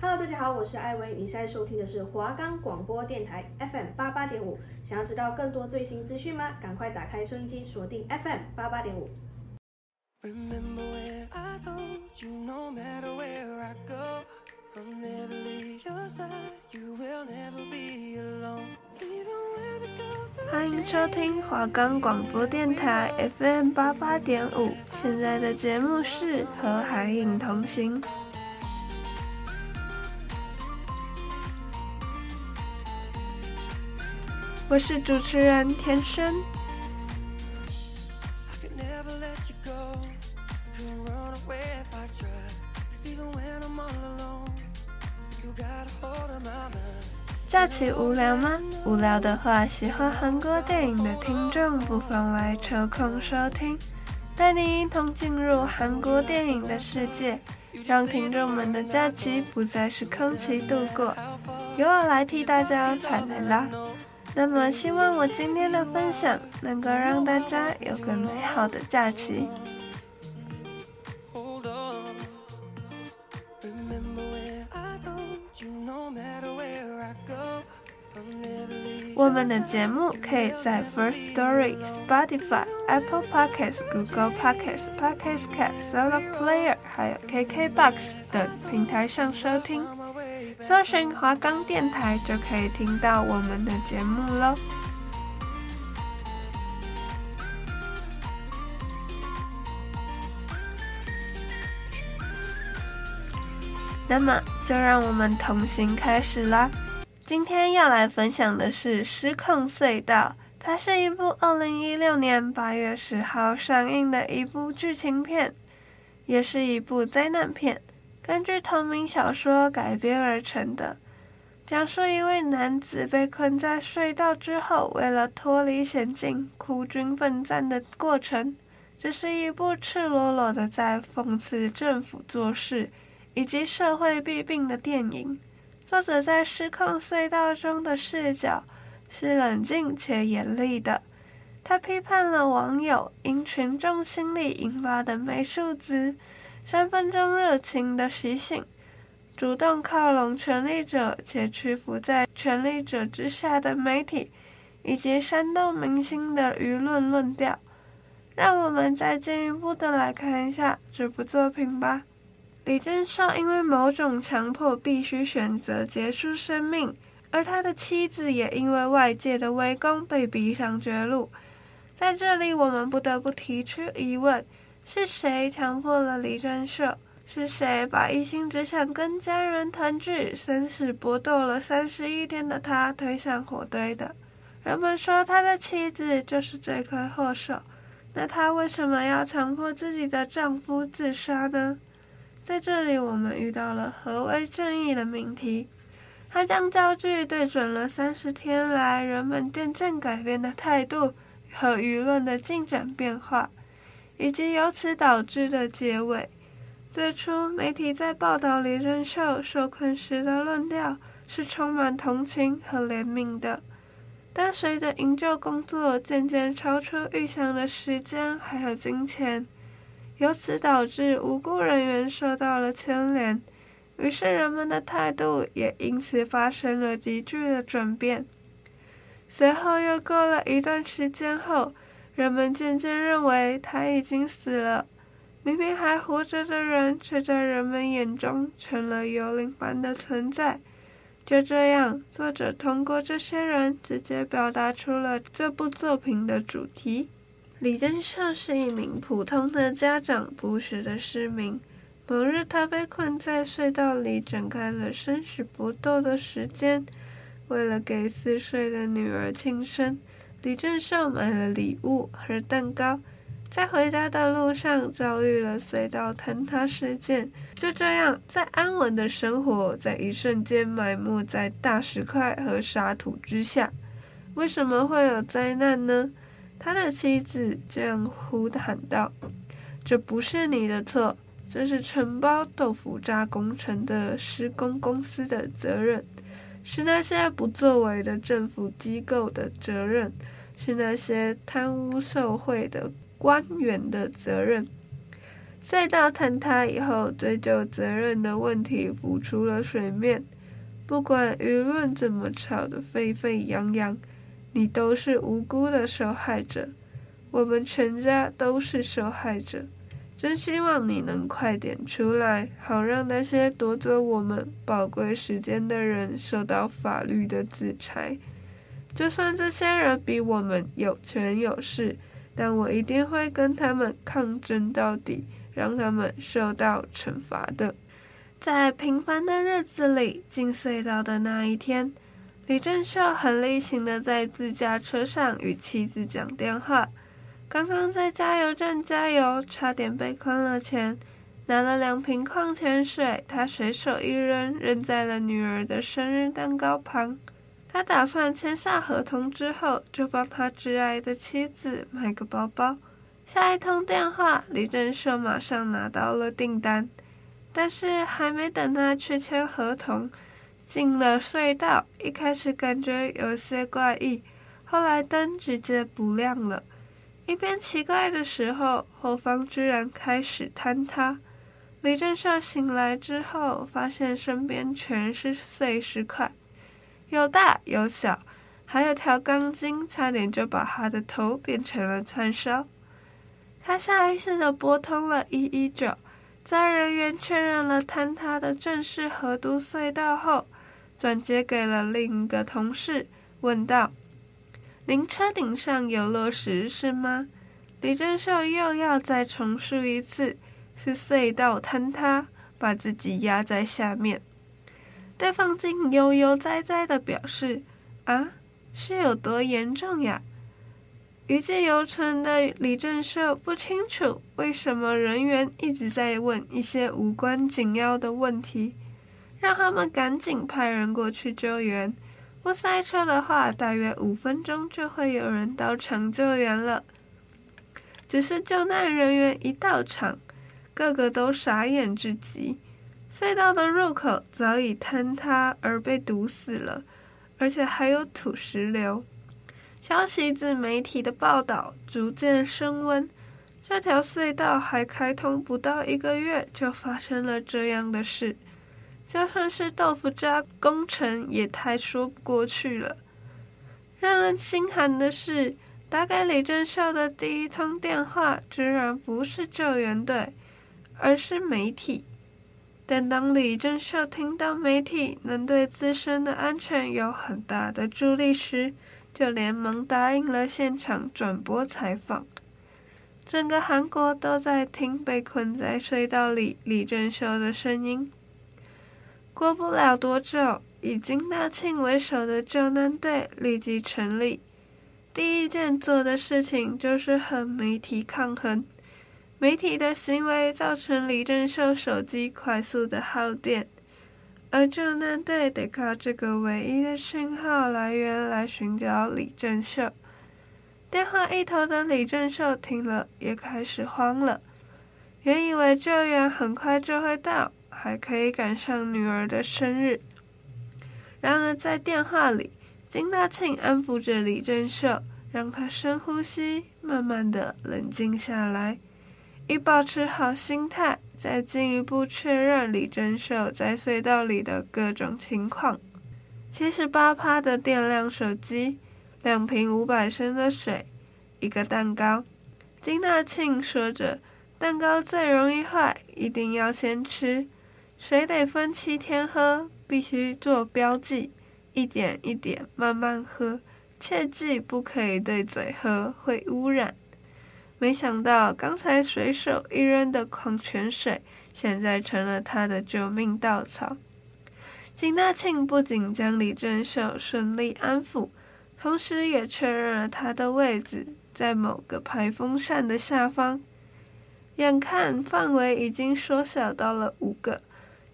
Hello，大家好，我是艾薇，你现在收听的是华冈广播电台 FM 八八点五。想要知道更多最新资讯吗？赶快打开收音机，锁定 FM 八八点五。欢迎收听华冈广播电台 FM 八八点五。现在的节目是和海影同行。我是主持人田生。假期无聊吗？无聊的话，喜欢韩国电影的听众不妨来抽空收听，带你一同进入韩国电影的世界，让听众们的假期不再是空期度过。由我来替大家彩排啦！那么，希望我今天的分享能够让大家有个美好的假期。我们的节目可以在 First Story、Spotify、Apple Podcasts、Google Podcasts、Podcast Cat、Solo Player，还有 KKBox 等平台上收听。搜寻华冈电台就可以听到我们的节目喽。那么，就让我们同行开始啦。今天要来分享的是《失控隧道》，它是一部二零一六年八月十号上映的一部剧情片，也是一部灾难片。根据同名小说改编而成的，讲述一位男子被困在隧道之后，为了脱离险境，孤军奋战的过程。这是一部赤裸裸的在讽刺政府做事以及社会弊病的电影。作者在失控隧道中的视角是冷静且严厉的，他批判了网友因群众心理引发的没素质。三分钟热情的习性，主动靠拢权力者且屈服在权力者之下的媒体，以及煽动民心的舆论论调。让我们再进一步的来看一下这部作品吧。李正硕因为某种强迫必须选择结束生命，而他的妻子也因为外界的围攻被逼上绝路。在这里，我们不得不提出疑问。是谁强迫了李正硕？是谁把一心只想跟家人团聚、生死搏斗了三十一天的他推向火堆的？人们说他的妻子就是罪魁祸首，那他为什么要强迫自己的丈夫自杀呢？在这里，我们遇到了何为正义的命题。他将焦距对准了三十天来人们渐渐改变的态度和舆论的进展变化。以及由此导致的结尾。最初，媒体在报道李正秀受困时的论调是充满同情和怜悯的，但随着营救工作渐渐超出预想的时间还有金钱，由此导致无辜人员受到了牵连，于是人们的态度也因此发生了急剧的转变。随后又过了一段时间后。人们渐渐认为他已经死了，明明还活着的人，却在人们眼中成了幽灵般的存在。就这样，作者通过这些人，直接表达出了这部作品的主题。李正秀是一名普通的家长，朴实的市民。某日，他被困在隧道里，展开了生死搏斗的时间。为了给四岁的女儿庆生。李正秀买了礼物和蛋糕，在回家的路上遭遇了隧道坍塌事件。就这样，在安稳的生活在一瞬间埋没在大石块和沙土之下。为什么会有灾难呢？他的妻子这样呼喊道：“这不是你的错，这是承包豆腐渣工程的施工公司的责任。”是那些不作为的政府机构的责任，是那些贪污受贿的官员的责任。隧道坍塌以后，追究责任的问题浮出了水面。不管舆论怎么吵得沸沸扬扬，你都是无辜的受害者。我们全家都是受害者。真希望你能快点出来，好让那些夺走我们宝贵时间的人受到法律的制裁。就算这些人比我们有权有势，但我一定会跟他们抗争到底，让他们受到惩罚的。在平凡的日子里，进隧道的那一天，李正秀很例行的在自驾车上与妻子讲电话。刚刚在加油站加油，差点被坑了钱，拿了两瓶矿泉水，他随手一扔，扔在了女儿的生日蛋糕旁。他打算签下合同之后，就帮他挚爱的妻子买个包包。下一通电话，李正秀马上拿到了订单，但是还没等他去签合同，进了隧道，一开始感觉有些怪异，后来灯直接不亮了。一边奇怪的时候，后方居然开始坍塌。李正秀醒来之后，发现身边全是碎石块，有大有小，还有条钢筋，差点就把他的头变成了串烧。他下意识地拨通了一一九，在人员确认了坍塌的正是河都隧道后，转接给了另一个同事，问道。您车顶上有落石是吗？李正秀又要再重述一次，是隧道坍塌，把自己压在下面。对方竟悠悠哉哉的表示：“啊，是有多严重呀？”余悸犹存的李正秀不清楚为什么人员一直在问一些无关紧要的问题，让他们赶紧派人过去救援。不塞车的话，大约五分钟就会有人到场救援了。只是救难人员一到场，个个都傻眼至极。隧道的入口早已坍塌而被堵死了，而且还有土石流。消息自媒体的报道逐渐升温，这条隧道还开通不到一个月，就发生了这样的事。就算是豆腐渣工程，也太说不过去了。让人心寒的是，打给李正秀的第一通电话，居然不是救援队，而是媒体。但当李正秀听到媒体能对自身的安全有很大的助力时，就连忙答应了现场转播采访。整个韩国都在听被困在隧道里李正秀的声音。过不了多久，以金大庆为首的救难队立即成立。第一件做的事情就是和媒体抗衡。媒体的行为造成李正秀手机快速的耗电，而救难队得靠这个唯一的讯号来源来寻找李正秀。电话一头的李正秀听了也开始慌了，原以为救援很快就会到。还可以赶上女儿的生日。然而，在电话里，金大庆安抚着李正秀，让他深呼吸，慢慢的冷静下来，以保持好心态，再进一步确认李正秀在隧道里的各种情况。七十八趴的电量手机，两瓶五百升的水，一个蛋糕。金大庆说着：“蛋糕最容易坏，一定要先吃。”水得分七天喝，必须做标记，一点一点慢慢喝，切记不可以对嘴喝，会污染。没想到刚才随手一扔的矿泉水，现在成了他的救命稻草。金大庆不仅将李正秀顺利安抚，同时也确认了他的位置在某个排风扇的下方。眼看范围已经缩小到了五个。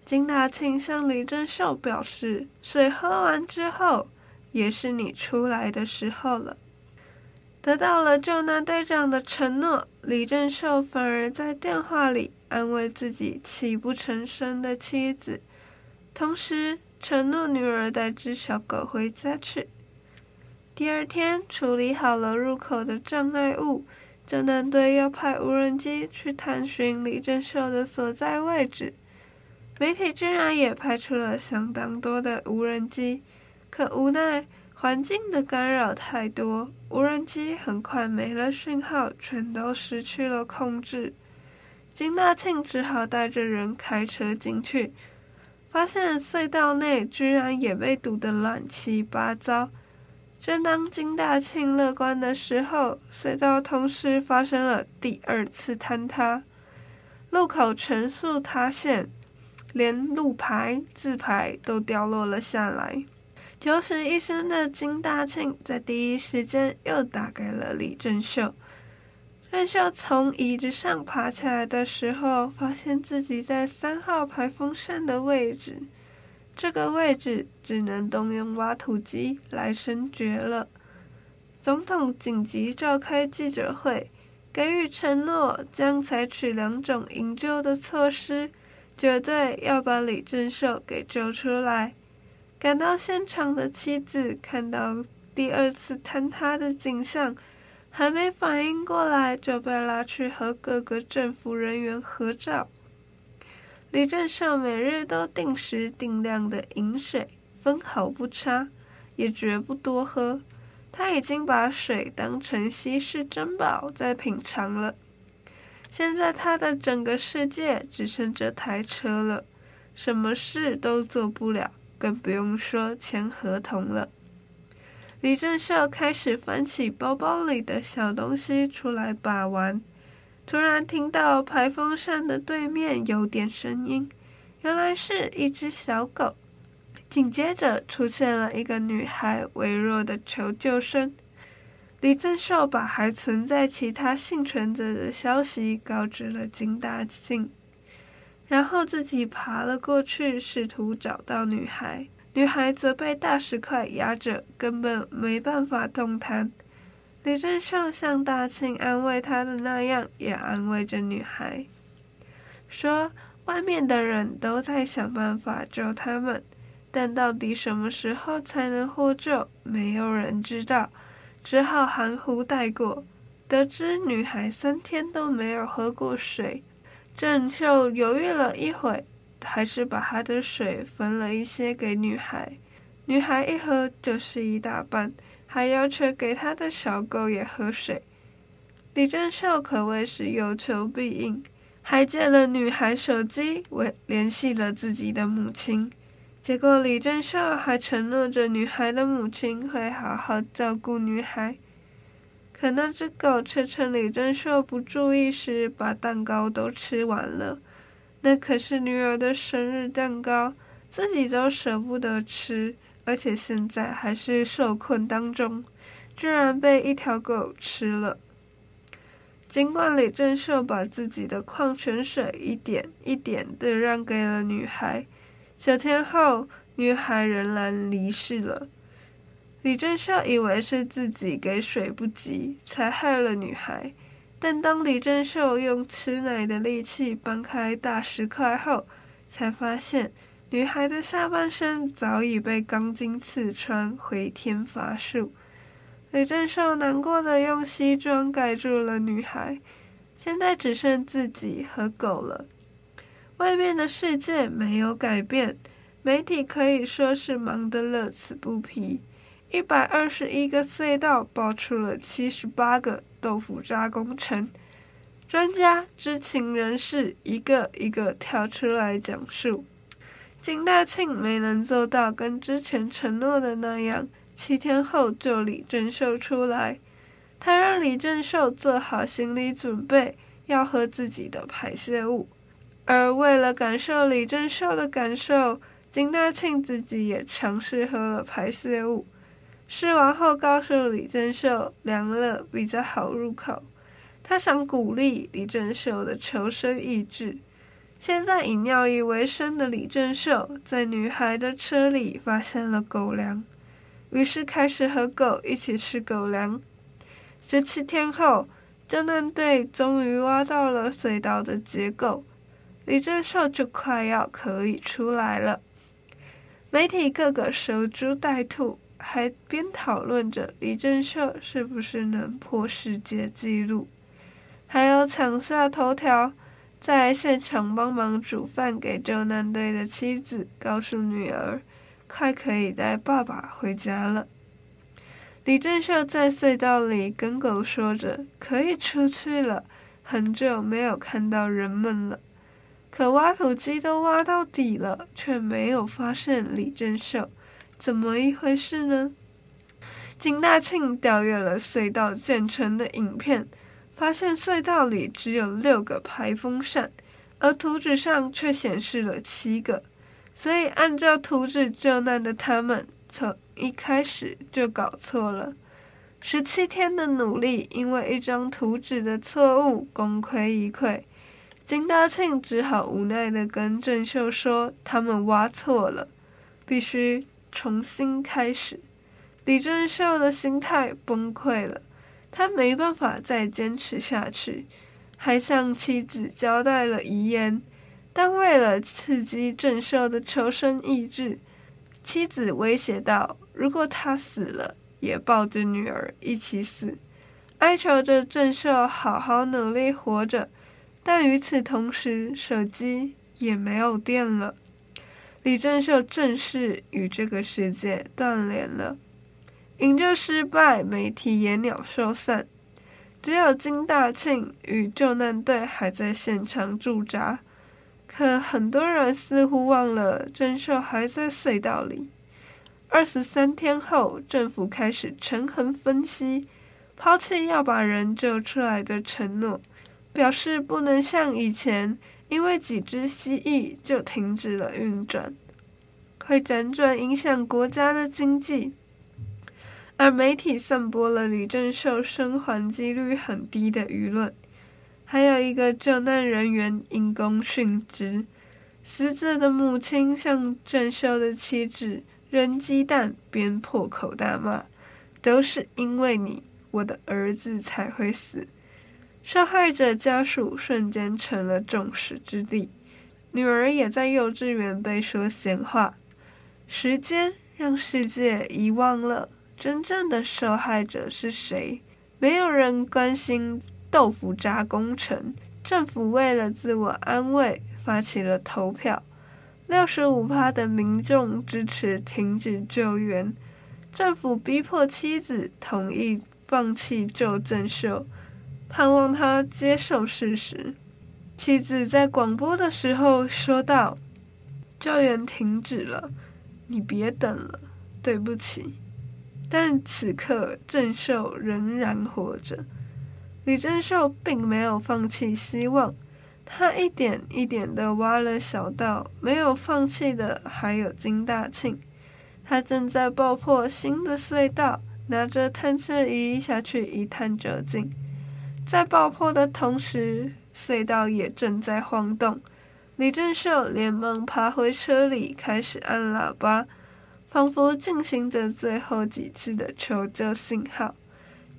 金大庆向李正秀表示：“水喝完之后，也是你出来的时候了。”得到了救难队长的承诺，李正秀反而在电话里安慰自己泣不成声的妻子，同时承诺女儿带只小狗回家去。第二天，处理好了入口的障碍物，救难队又派无人机去探寻李正秀的所在位置。媒体居然也派出了相当多的无人机，可无奈环境的干扰太多，无人机很快没了讯号，全都失去了控制。金大庆只好带着人开车进去，发现隧道内居然也被堵得乱七八糟。正当金大庆乐观的时候，隧道同时发生了第二次坍塌，路口全数塌陷。连路牌、字牌都掉落了下来。九死一生的金大庆在第一时间又打给了李正秀。正秀从椅子上爬起来的时候，发现自己在三号排风扇的位置，这个位置只能动用挖土机来升决了。总统紧急召开记者会，给予承诺，将采取两种营救的措施。绝对要把李正秀给救出来！赶到现场的妻子看到第二次坍塌的景象，还没反应过来，就被拉去和各个政府人员合照。李正秀每日都定时定量的饮水，分毫不差，也绝不多喝。他已经把水当成稀世珍宝在品尝了。现在他的整个世界只剩这台车了，什么事都做不了，更不用说签合同了。李正秀开始翻起包包里的小东西出来把玩，突然听到排风扇的对面有点声音，原来是一只小狗。紧接着出现了一个女孩微弱的求救声。李正秀把还存在其他幸存者的消息告知了金大庆，然后自己爬了过去，试图找到女孩。女孩则被大石块压着，根本没办法动弹。李正秀像大庆安慰他的那样，也安慰着女孩，说外面的人都在想办法救他们，但到底什么时候才能获救，没有人知道。只好含糊带过。得知女孩三天都没有喝过水，郑秀犹豫了一会，还是把她的水分了一些给女孩。女孩一喝就是一大半，还要求给她的小狗也喝水。李正秀可谓是有求必应，还借了女孩手机，为联系了自己的母亲。结果，李正秀还承诺着女孩的母亲会好好照顾女孩。可那只狗却趁李正秀不注意时，把蛋糕都吃完了。那可是女儿的生日蛋糕，自己都舍不得吃，而且现在还是受困当中，居然被一条狗吃了。尽管李正秀把自己的矿泉水一点一点的让给了女孩。九天后，女孩仍然离世了。李正秀以为是自己给水不及，才害了女孩。但当李正秀用吃奶的力气搬开大石块后，才发现女孩的下半身早已被钢筋刺穿，回天乏术。李正秀难过的用西装盖住了女孩，现在只剩自己和狗了。外面的世界没有改变，媒体可以说是忙得乐此不疲。一百二十一个隧道爆出了七十八个豆腐渣工程，专家、知情人士一个一个跳出来讲述。金大庆没能做到跟之前承诺的那样，七天后救李正秀出来。他让李正秀做好心理准备，要喝自己的排泄物。而为了感受李正秀的感受，金大庆自己也尝试喝了排泄物。试完后，告诉李正秀凉了比较好入口。他想鼓励李正秀的求生意志。现在以尿意为生的李正秀，在女孩的车里发现了狗粮，于是开始和狗一起吃狗粮。十七天后，救难队终于挖到了隧道的结构。李正秀就快要可以出来了，媒体个个守株待兔，还边讨论着李正秀是不是能破世界纪录。还有抢下头条，在现场帮忙煮饭给救难队的妻子，告诉女儿，快可以带爸爸回家了。李正秀在隧道里跟狗说着：“可以出去了，很久没有看到人们了。”可挖土机都挖到底了，却没有发现李正秀，怎么一回事呢？金大庆调阅了隧道建成的影片，发现隧道里只有六个排风扇，而图纸上却显示了七个，所以按照图纸救难的他们，从一开始就搞错了。十七天的努力，因为一张图纸的错误，功亏一篑。金大庆只好无奈地跟郑秀说：“他们挖错了，必须重新开始。”李正秀的心态崩溃了，他没办法再坚持下去，还向妻子交代了遗言。但为了刺激郑秀的求生意志，妻子威胁道：“如果他死了，也抱着女儿一起死，哀求着郑秀好好努力活着。”但与此同时，手机也没有电了。李正秀正式与这个世界断联了。营救失败，媒体也鸟兽散，只有金大庆与救难队还在现场驻扎。可很多人似乎忘了，郑秀还在隧道里。二十三天后，政府开始权衡分析，抛弃要把人救出来的承诺，表示不能像以前，因为几只蜥蜴就停止了运转，会辗转影响国家的经济。而媒体散播了李正秀生还几率很低的舆论，还有一个救难人员因公殉职，死者的母亲向正秀的妻子扔鸡蛋，边破口大骂：“都是因为你，我的儿子才会死。”受害者家属瞬间成了众矢之的，女儿也在幼稚园被说闲话。时间让世界遗忘了。真正的受害者是谁？没有人关心豆腐渣工程。政府为了自我安慰，发起了投票，六十五趴的民众支持停止救援。政府逼迫妻子同意放弃救郑秀，盼望他接受事实。妻子在广播的时候说道：“救援停止了，你别等了，对不起。”但此刻，郑秀仍然活着。李正秀并没有放弃希望，他一点一点的挖了小道。没有放弃的还有金大庆，他正在爆破新的隧道，拿着探测仪下去一探究竟。在爆破的同时，隧道也正在晃动。李正秀连忙爬回车里，开始按喇叭。仿佛进行着最后几次的求救信号。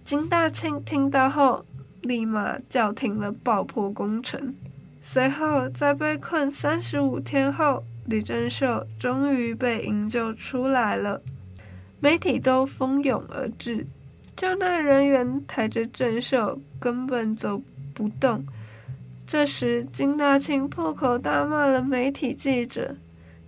金大庆听到后，立马叫停了爆破工程。随后，在被困三十五天后，李正秀终于被营救出来了。媒体都蜂拥而至，救难人员抬着郑秀根本走不动。这时，金大庆破口大骂了媒体记者。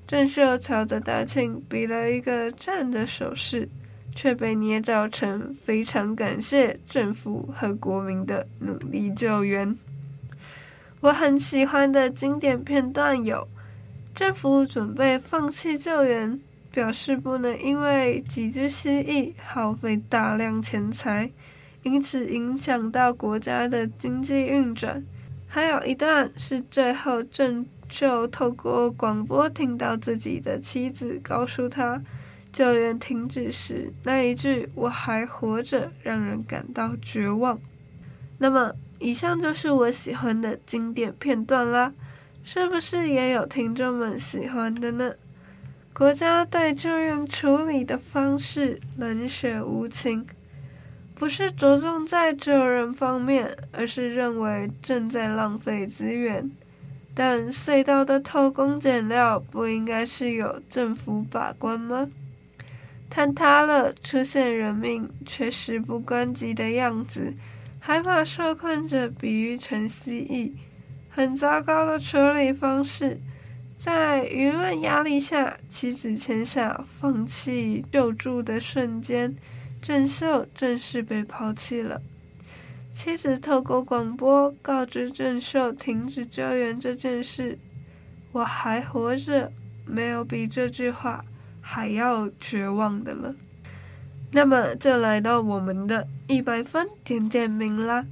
郑秀朝着大庆比了一个赞的手势，却被捏造成非常感谢政府和国民的努力救援。我很喜欢的经典片段有：政府准备放弃救援，表示不能因为几只蜥蜴耗费大量钱财，因此影响到国家的经济运转。还有一段是最后郑。就透过广播听到自己的妻子告诉他，救援停止时那一句“我还活着”，让人感到绝望。那么，以上就是我喜欢的经典片段啦，是不是也有听众们喜欢的呢？国家对救援处理的方式冷血无情，不是着重在救人方面，而是认为正在浪费资源。但隧道的偷工减料不应该是由政府把关吗？坍塌了，出现人命却事不关己的样子，还把受困者比喻成蜥蜴，很糟糕的处理方式。在舆论压力下，妻子签下放弃救助的瞬间，郑秀正式被抛弃了。妻子透过广播告知郑秀停止救援这件事。我还活着，没有比这句话还要绝望的了。那么就来到我们的一百分点点名啦。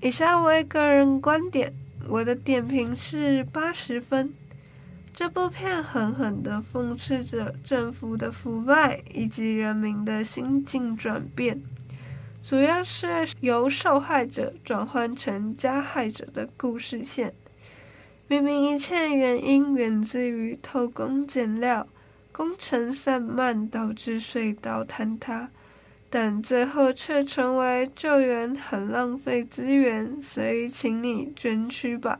以下为个人观点，我的点评是八十分。这部片狠狠地讽刺着政府的腐败以及人民的心境转变，主要是由受害者转换成加害者的故事线。明明一切原因源自于偷工减料。工程散漫导致隧道坍塌，但最后却成为救援很浪费资源，所以请你捐躯吧。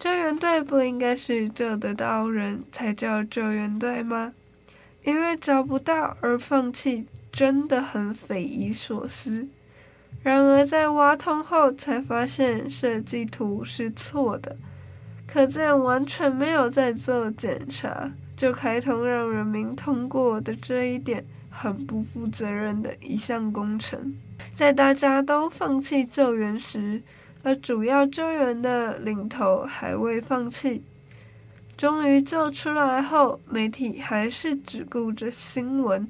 救援队不应该是救得到人才叫救援队吗？因为找不到而放弃，真的很匪夷所思。然而在挖通后才发现设计图是错的，可见完全没有在做检查。就开通让人民通过的这一点，很不负责任的一项工程。在大家都放弃救援时，而主要救援的领头还未放弃。终于救出来后，媒体还是只顾着新闻。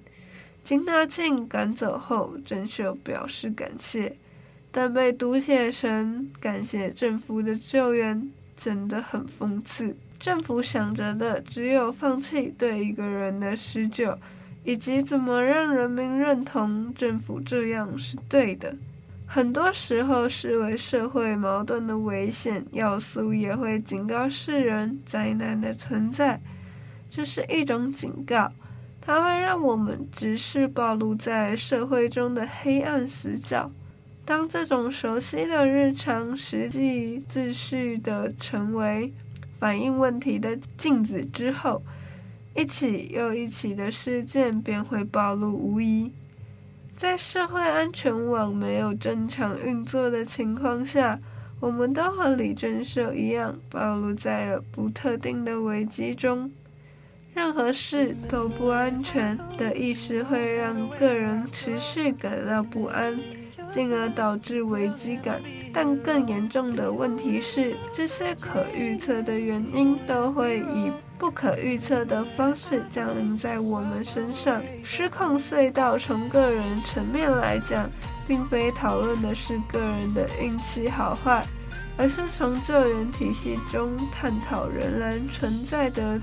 金大庆赶走后，郑秀表示感谢，但被读写成感谢政府的救援，真的很讽刺。政府想着的只有放弃对一个人的施救，以及怎么让人民认同政府这样是对的。很多时候，视为社会矛盾的危险要素也会警告世人灾难的存在。这是一种警告，它会让我们直视暴露在社会中的黑暗死角。当这种熟悉的日常实际秩序的成为。反映问题的镜子之后，一起又一起的事件便会暴露无遗。在社会安全网没有正常运作的情况下，我们都和李正秀一样，暴露在了不特定的危机中。任何事都不安全的意识会让个人持续感到不安。进而导致危机感，但更严重的问题是，这些可预测的原因都会以不可预测的方式降临在我们身上。失控隧道从个人层面来讲，并非讨论的是个人的运气好坏，而是从救援体系中探讨仍然存在的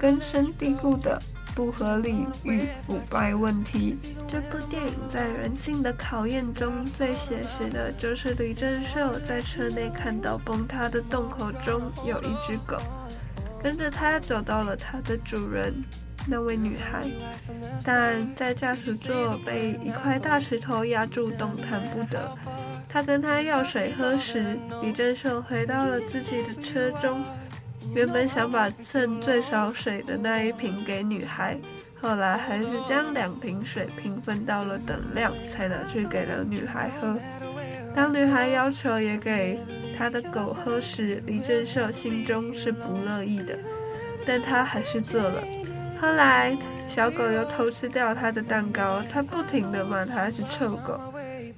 根深蒂固的。不合理与腐败问题。这部电影在人性的考验中最写实的就是李正秀在车内看到崩塌的洞口中有一只狗，跟着他走到了他的主人那位女孩，但在驾驶座被一块大石头压住，动弹不得。他跟他要水喝时，李正秀回到了自己的车中。原本想把剩最少水的那一瓶给女孩，后来还是将两瓶水平分到了等量，才拿去给了女孩喝。当女孩要求也给他的狗喝时，李正秀心中是不乐意的，但他还是做了。后来小狗又偷吃掉他的蛋糕，他不停地骂他是臭狗。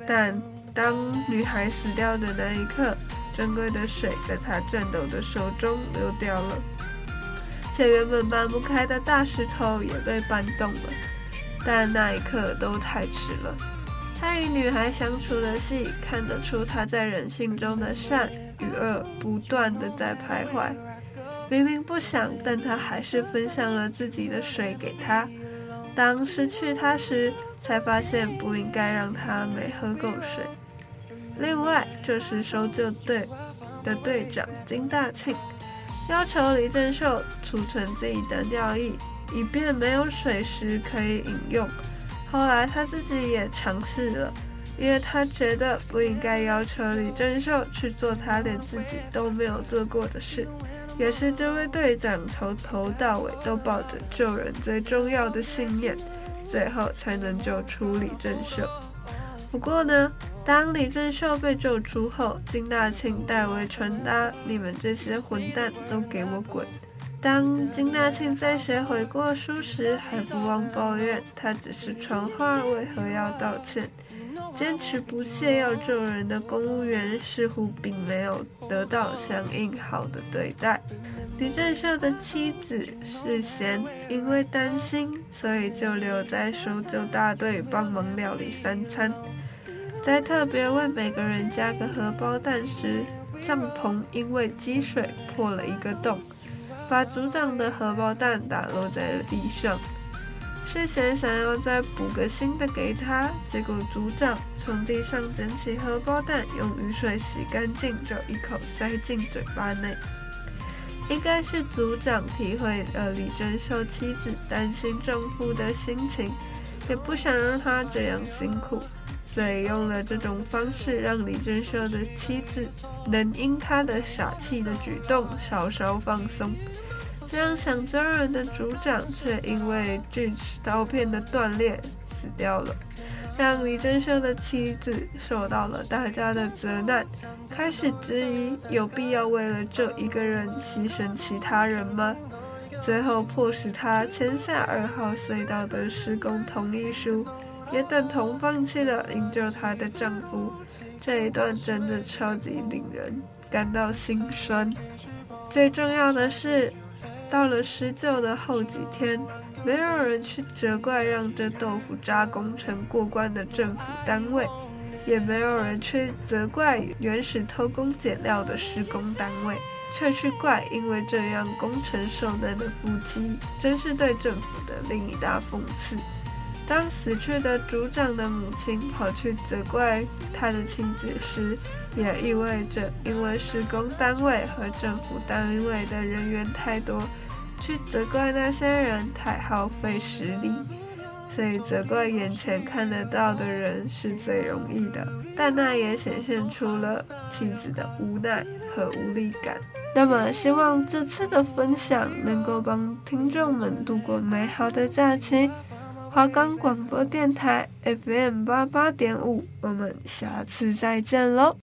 但当女孩死掉的那一刻，珍贵的水在他颤抖的手中流掉了，且原本搬不开的大石头也被搬动了。但那一刻都太迟了。他与女孩相处的戏，看得出他在人性中的善与恶不断地在徘徊。明明不想，但他还是分享了自己的水给他。当失去他时，才发现不应该让他没喝够水。另外这是搜救队的队长金大庆，要求李正秀储存自己的尿液，以便没有水时可以饮用。后来他自己也尝试了，因为他觉得不应该要求李正秀去做他连自己都没有做过的事。也是这位队长从头到尾都抱着救人最重要的信念，最后才能救出李正秀。不过呢，当李正秀被救出后，金大庆代为传达：“你们这些混蛋都给我滚！”当金大庆在写悔过书时，还不忘抱怨他只是传话，为何要道歉？坚持不懈要救人的公务员似乎并没有得到相应好的对待。李正秀的妻子世贤因为担心，所以就留在搜救大队帮忙料理三餐。在特别为每个人加个荷包蛋时，帐篷因为积水破了一个洞，把组长的荷包蛋打落在了地上。世贤想要再补个新的给他，结果组长从地上捡起荷包蛋，用雨水洗干净，就一口塞进嘴巴内。应该是组长体会了李正秀妻子担心丈夫的心情，也不想让他这样辛苦。所以用了这种方式，让李正秀的妻子能因他的傻气的举动稍稍放松。这样想救人的组长，却因为锯齿刀片的断裂死掉了，让李正秀的妻子受到了大家的责难，开始质疑有必要为了这一个人牺牲其他人吗？最后迫使他签下二号隧道的施工同意书。也等同放弃了营救她的丈夫，这一段真的超级令人感到心酸。最重要的是，到了施救的后几天，没有人去责怪让这豆腐渣工程过关的政府单位，也没有人去责怪原始偷工减料的施工单位，却去怪因为这样工程受难的夫妻，真是对政府的另一大讽刺。当死去的组长的母亲跑去责怪他的妻子时，也意味着因为施工单位和政府单位的人员太多，去责怪那些人太耗费实力，所以责怪眼前看得到的人是最容易的。但那也显现出了妻子的无奈和无力感。那么，希望这次的分享能够帮听众们度过美好的假期。华冈广播电台 FM 八八点五，我们下次再见喽。